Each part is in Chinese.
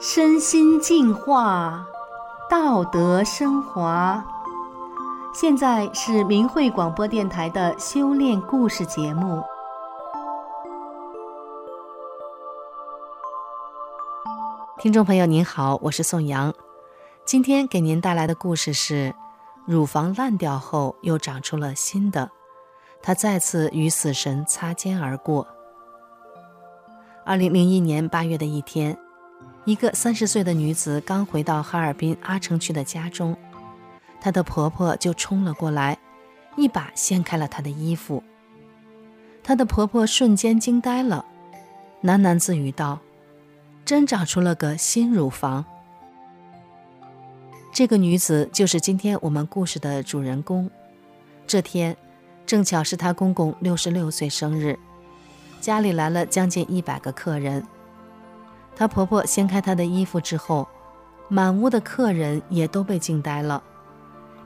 身心净化，道德升华。现在是明慧广播电台的修炼故事节目。听众朋友您好，我是宋阳，今天给您带来的故事是：乳房烂掉后又长出了新的，他再次与死神擦肩而过。二零零一年八月的一天。一个三十岁的女子刚回到哈尔滨阿城区的家中，她的婆婆就冲了过来，一把掀开了她的衣服。她的婆婆瞬间惊呆了，喃喃自语道：“真长出了个新乳房。”这个女子就是今天我们故事的主人公。这天正巧是她公公六十六岁生日，家里来了将近一百个客人。她婆婆掀开她的衣服之后，满屋的客人也都被惊呆了，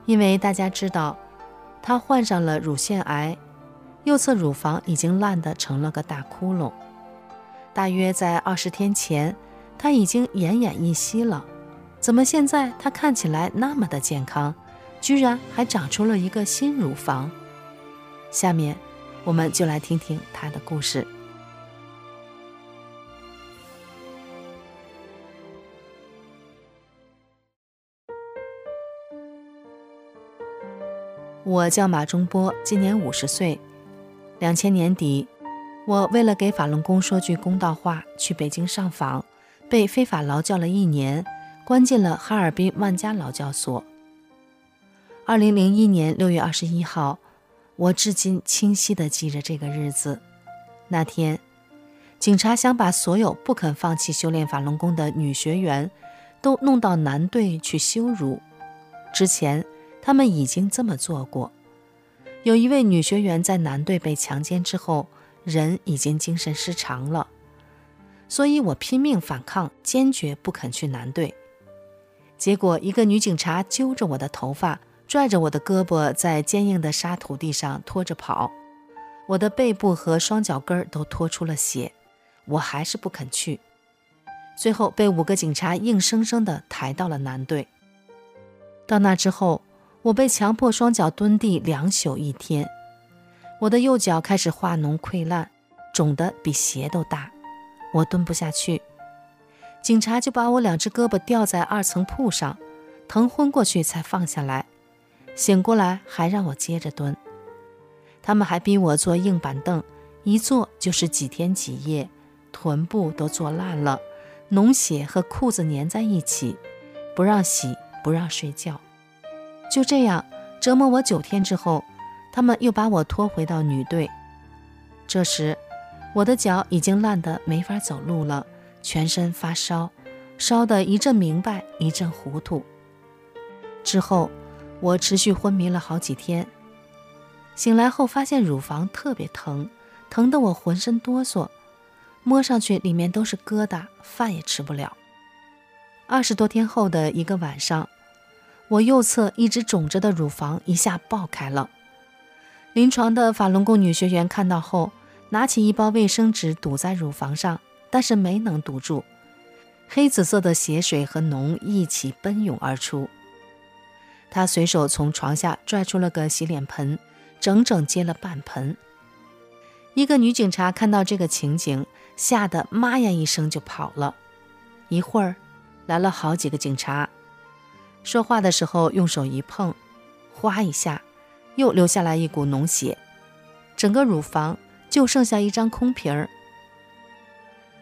因为大家知道，她患上了乳腺癌，右侧乳房已经烂得成了个大窟窿。大约在二十天前，她已经奄奄一息了，怎么现在她看起来那么的健康，居然还长出了一个新乳房？下面，我们就来听听他的故事。我叫马中波，今年五十岁。两千年底，我为了给法轮功说句公道话，去北京上访，被非法劳教了一年，关进了哈尔滨万家劳教所。二零零一年六月二十一号，我至今清晰地记着这个日子。那天，警察想把所有不肯放弃修炼法轮功的女学员，都弄到男队去羞辱。之前。他们已经这么做过。有一位女学员在男队被强奸之后，人已经精神失常了，所以我拼命反抗，坚决不肯去男队。结果，一个女警察揪着我的头发，拽着我的胳膊，在坚硬的沙土地上拖着跑，我的背部和双脚跟儿都拖出了血，我还是不肯去。最后被五个警察硬生生地抬到了男队。到那之后。我被强迫双脚蹲地两宿一天，我的右脚开始化脓溃烂，肿得比鞋都大，我蹲不下去。警察就把我两只胳膊吊在二层铺上，疼昏过去才放下来，醒过来还让我接着蹲。他们还逼我坐硬板凳，一坐就是几天几夜，臀部都坐烂了，脓血和裤子粘在一起，不让洗，不让睡觉。就这样折磨我九天之后，他们又把我拖回到女队。这时，我的脚已经烂得没法走路了，全身发烧，烧得一阵明白，一阵糊涂。之后，我持续昏迷了好几天。醒来后发现乳房特别疼，疼得我浑身哆嗦，摸上去里面都是疙瘩，饭也吃不了。二十多天后的一个晚上。我右侧一直肿着的乳房一下爆开了，临床的法轮功女学员看到后，拿起一包卫生纸堵在乳房上，但是没能堵住，黑紫色的血水和脓一起奔涌而出。他随手从床下拽出了个洗脸盆，整整接了半盆。一个女警察看到这个情景，吓得妈呀一声就跑了。一会儿，来了好几个警察。说话的时候用手一碰，哗一下，又流下来一股脓血，整个乳房就剩下一张空皮儿。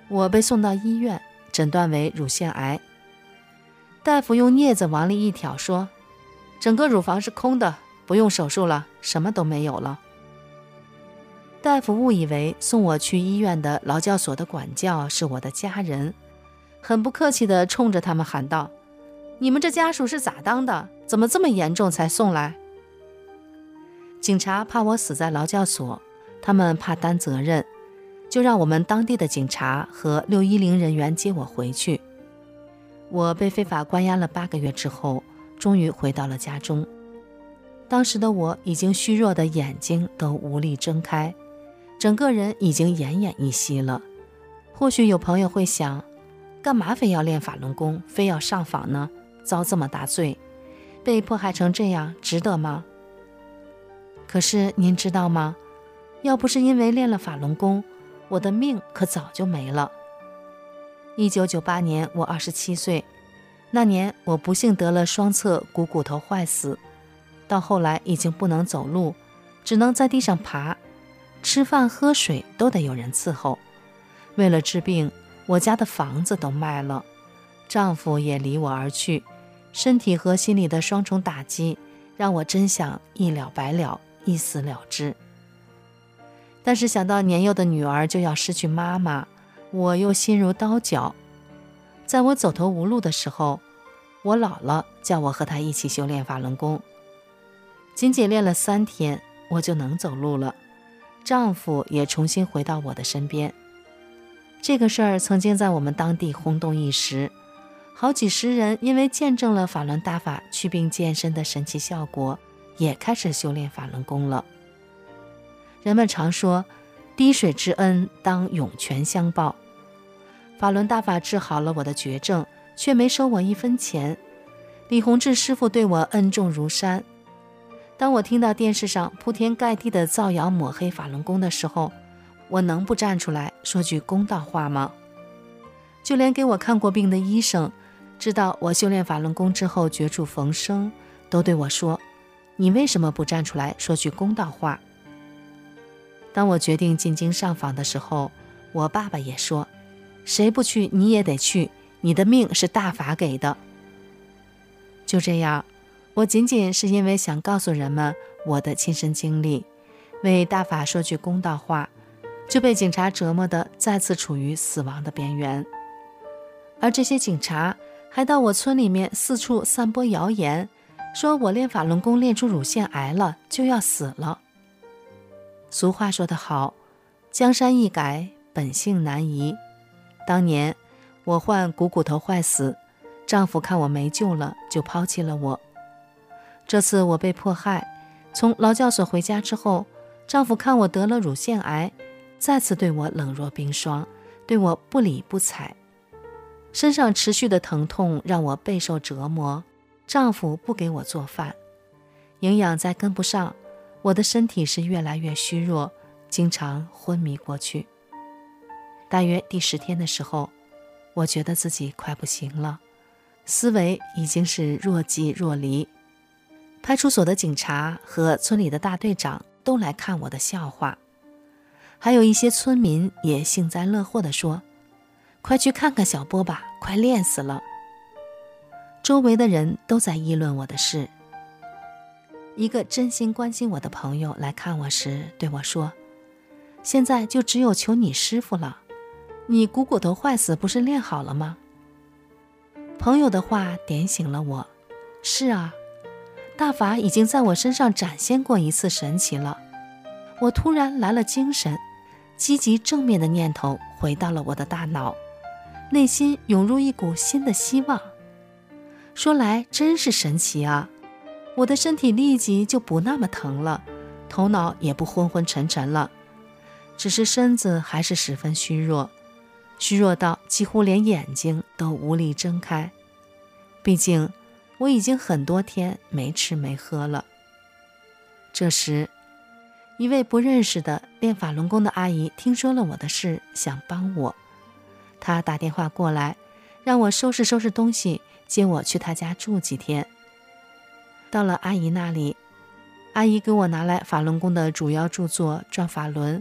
我被送到医院，诊断为乳腺癌。大夫用镊子往里一挑，说：“整个乳房是空的，不用手术了，什么都没有了。”大夫误以为送我去医院的劳教所的管教是我的家人，很不客气地冲着他们喊道。你们这家属是咋当的？怎么这么严重才送来？警察怕我死在劳教所，他们怕担责任，就让我们当地的警察和六一零人员接我回去。我被非法关押了八个月之后，终于回到了家中。当时的我已经虚弱的眼睛都无力睁开，整个人已经奄奄一息了。或许有朋友会想，干嘛非要练法轮功，非要上访呢？遭这么大罪，被迫害成这样，值得吗？可是您知道吗？要不是因为练了法轮功，我的命可早就没了。一九九八年，我二十七岁，那年我不幸得了双侧股骨头坏死，到后来已经不能走路，只能在地上爬，吃饭喝水都得有人伺候。为了治病，我家的房子都卖了，丈夫也离我而去，身体和心理的双重打击，让我真想一了百了，一死了之。但是想到年幼的女儿就要失去妈妈，我又心如刀绞。在我走投无路的时候，我姥姥叫我和她一起修炼法轮功。仅仅练了三天，我就能走路了，丈夫也重新回到我的身边。这个事儿曾经在我们当地轰动一时，好几十人因为见证了法轮大法祛病健身的神奇效果，也开始修炼法轮功了。人们常说，滴水之恩当涌泉相报。法轮大法治好了我的绝症，却没收我一分钱。李洪志师傅对我恩重如山。当我听到电视上铺天盖地的造谣抹黑法轮功的时候，我能不站出来说句公道话吗？就连给我看过病的医生，知道我修炼法轮功之后绝处逢生，都对我说：“你为什么不站出来说句公道话？”当我决定进京上访的时候，我爸爸也说：“谁不去你也得去，你的命是大法给的。”就这样，我仅仅是因为想告诉人们我的亲身经历，为大法说句公道话，就被警察折磨得再次处于死亡的边缘。而这些警察还到我村里面四处散播谣言，说我练法轮功练出乳腺癌了，就要死了。俗话说得好，江山易改，本性难移。当年我患股骨头坏死，丈夫看我没救了，就抛弃了我。这次我被迫害，从劳教所回家之后，丈夫看我得了乳腺癌，再次对我冷若冰霜，对我不理不睬。身上持续的疼痛让我备受折磨，丈夫不给我做饭，营养再跟不上。我的身体是越来越虚弱，经常昏迷过去。大约第十天的时候，我觉得自己快不行了，思维已经是若即若离。派出所的警察和村里的大队长都来看我的笑话，还有一些村民也幸灾乐祸地说：“快去看看小波吧，快练死了。”周围的人都在议论我的事。一个真心关心我的朋友来看我时对我说：“现在就只有求你师傅了，你股骨头坏死不是练好了吗？”朋友的话点醒了我。是啊，大法已经在我身上展现过一次神奇了。我突然来了精神，积极正面的念头回到了我的大脑，内心涌入一股新的希望。说来真是神奇啊！我的身体立即就不那么疼了，头脑也不昏昏沉沉了，只是身子还是十分虚弱，虚弱到几乎连眼睛都无力睁开。毕竟我已经很多天没吃没喝了。这时，一位不认识的练法轮功的阿姨听说了我的事，想帮我，她打电话过来，让我收拾收拾东西，接我去她家住几天。到了阿姨那里，阿姨给我拿来法轮功的主要著作《转法轮》，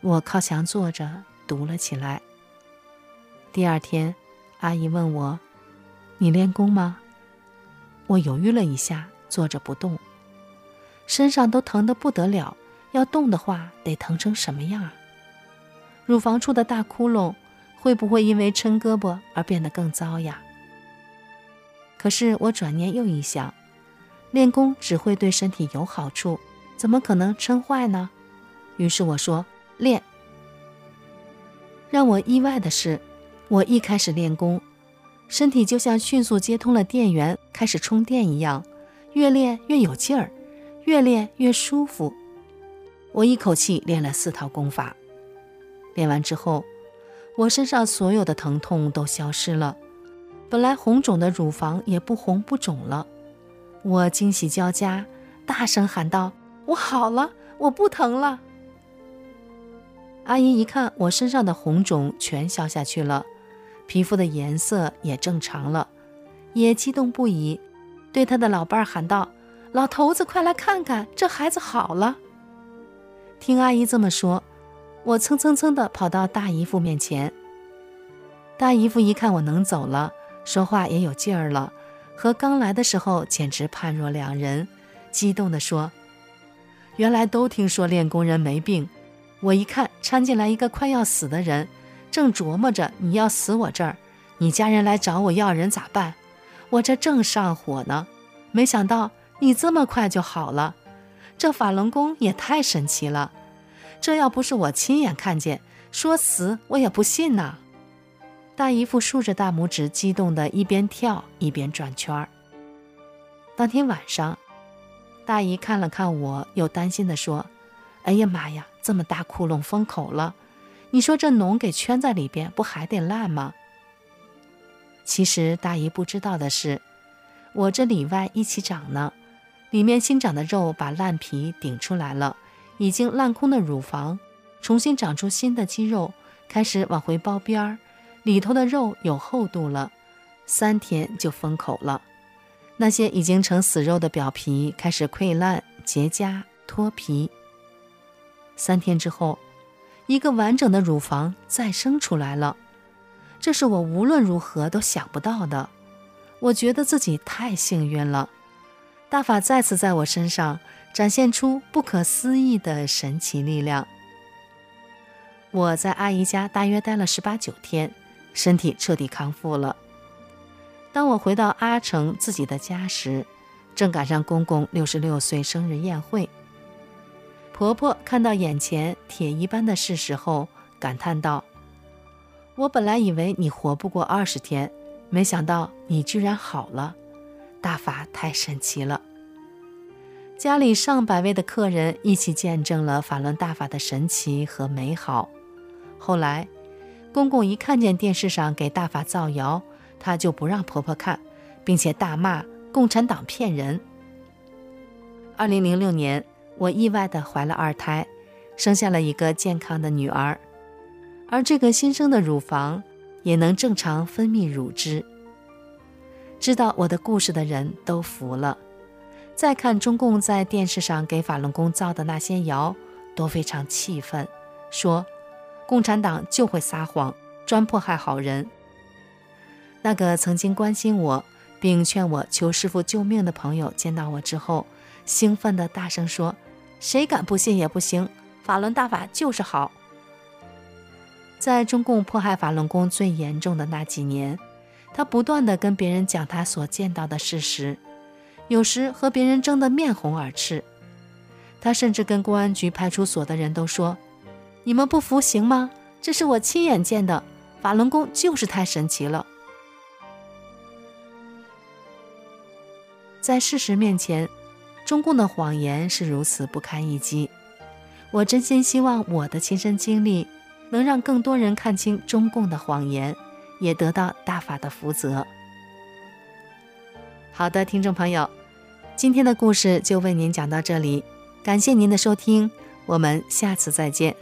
我靠墙坐着读了起来。第二天，阿姨问我：“你练功吗？”我犹豫了一下，坐着不动，身上都疼得不得了，要动的话得疼成什么样？乳房处的大窟窿会不会因为抻胳膊而变得更糟呀？可是我转念又一想。练功只会对身体有好处，怎么可能撑坏呢？于是我说练。让我意外的是，我一开始练功，身体就像迅速接通了电源，开始充电一样，越练越有劲儿，越练越舒服。我一口气练了四套功法。练完之后，我身上所有的疼痛都消失了，本来红肿的乳房也不红不肿了。我惊喜交加，大声喊道：“我好了，我不疼了。”阿姨一看我身上的红肿全消下去了，皮肤的颜色也正常了，也激动不已，对她的老伴儿喊道：“老头子，快来看看，这孩子好了。”听阿姨这么说，我蹭蹭蹭地跑到大姨夫面前。大姨夫一看我能走了，说话也有劲儿了，和刚来的时候简直判若两人，激动地说：“原来都听说练功人没病，我一看掺进来一个快要死的人，正琢磨着你要死我这儿，你家人来找我要人咋办？我这正上火呢，没想到你这么快就好了。”这法轮功也太神奇了，这要不是我亲眼看见，说死我也不信呐！大姨夫竖着大拇指，激动地一边跳一边转圈儿。当天晚上，大姨看了看我，又担心地说：“哎呀妈呀，这么大窟窿封口了，你说这脓给圈在里边，不还得烂吗？”其实大姨不知道的是，我这里外一起长呢。里面新长的肉把烂皮顶出来了，已经烂空的乳房重新长出新的肌肉，开始往回包边儿，里头的肉有厚度了，三天就封口了。那些已经成死肉的表皮开始溃烂、结痂、脱皮。三天之后，一个完整的乳房再生出来了，这是我无论如何都想不到的，我觉得自己太幸运了。大法再次在我身上展现出不可思议的神奇力量。我在阿姨家大约待了十八九天，身体彻底康复了。当我回到阿城自己的家时，正赶上公公六十六岁生日宴会。婆婆看到眼前铁一般的事实后，感叹道：“我本来以为你活不过二十天，没想到你居然好了。”大法太神奇了！家里上百位的客人一起见证了法轮大法的神奇和美好。后来，公公一看见电视上给大法造谣，他就不让婆婆看，并且大骂共产党骗人。二零零六年，我意外地怀了二胎，生下了一个健康的女儿，而这个新生的乳房也能正常分泌乳汁。知道我的故事的人都服了，再看中共在电视上给法轮功造的那些谣，都非常气愤，说共产党就会撒谎，专迫害好人。那个曾经关心我并劝我求师傅救命的朋友，见到我之后，兴奋地大声说：“谁敢不信也不行，法轮大法就是好。”在中共迫害法轮功最严重的那几年。他不断的跟别人讲他所见到的事实，有时和别人争得面红耳赤。他甚至跟公安局派出所的人都说：“你们不服行吗？这是我亲眼见的，法轮功就是太神奇了。”在事实面前，中共的谎言是如此不堪一击。我真心希望我的亲身经历能让更多人看清中共的谎言。也得到大法的福泽。好的，听众朋友，今天的故事就为您讲到这里，感谢您的收听，我们下次再见。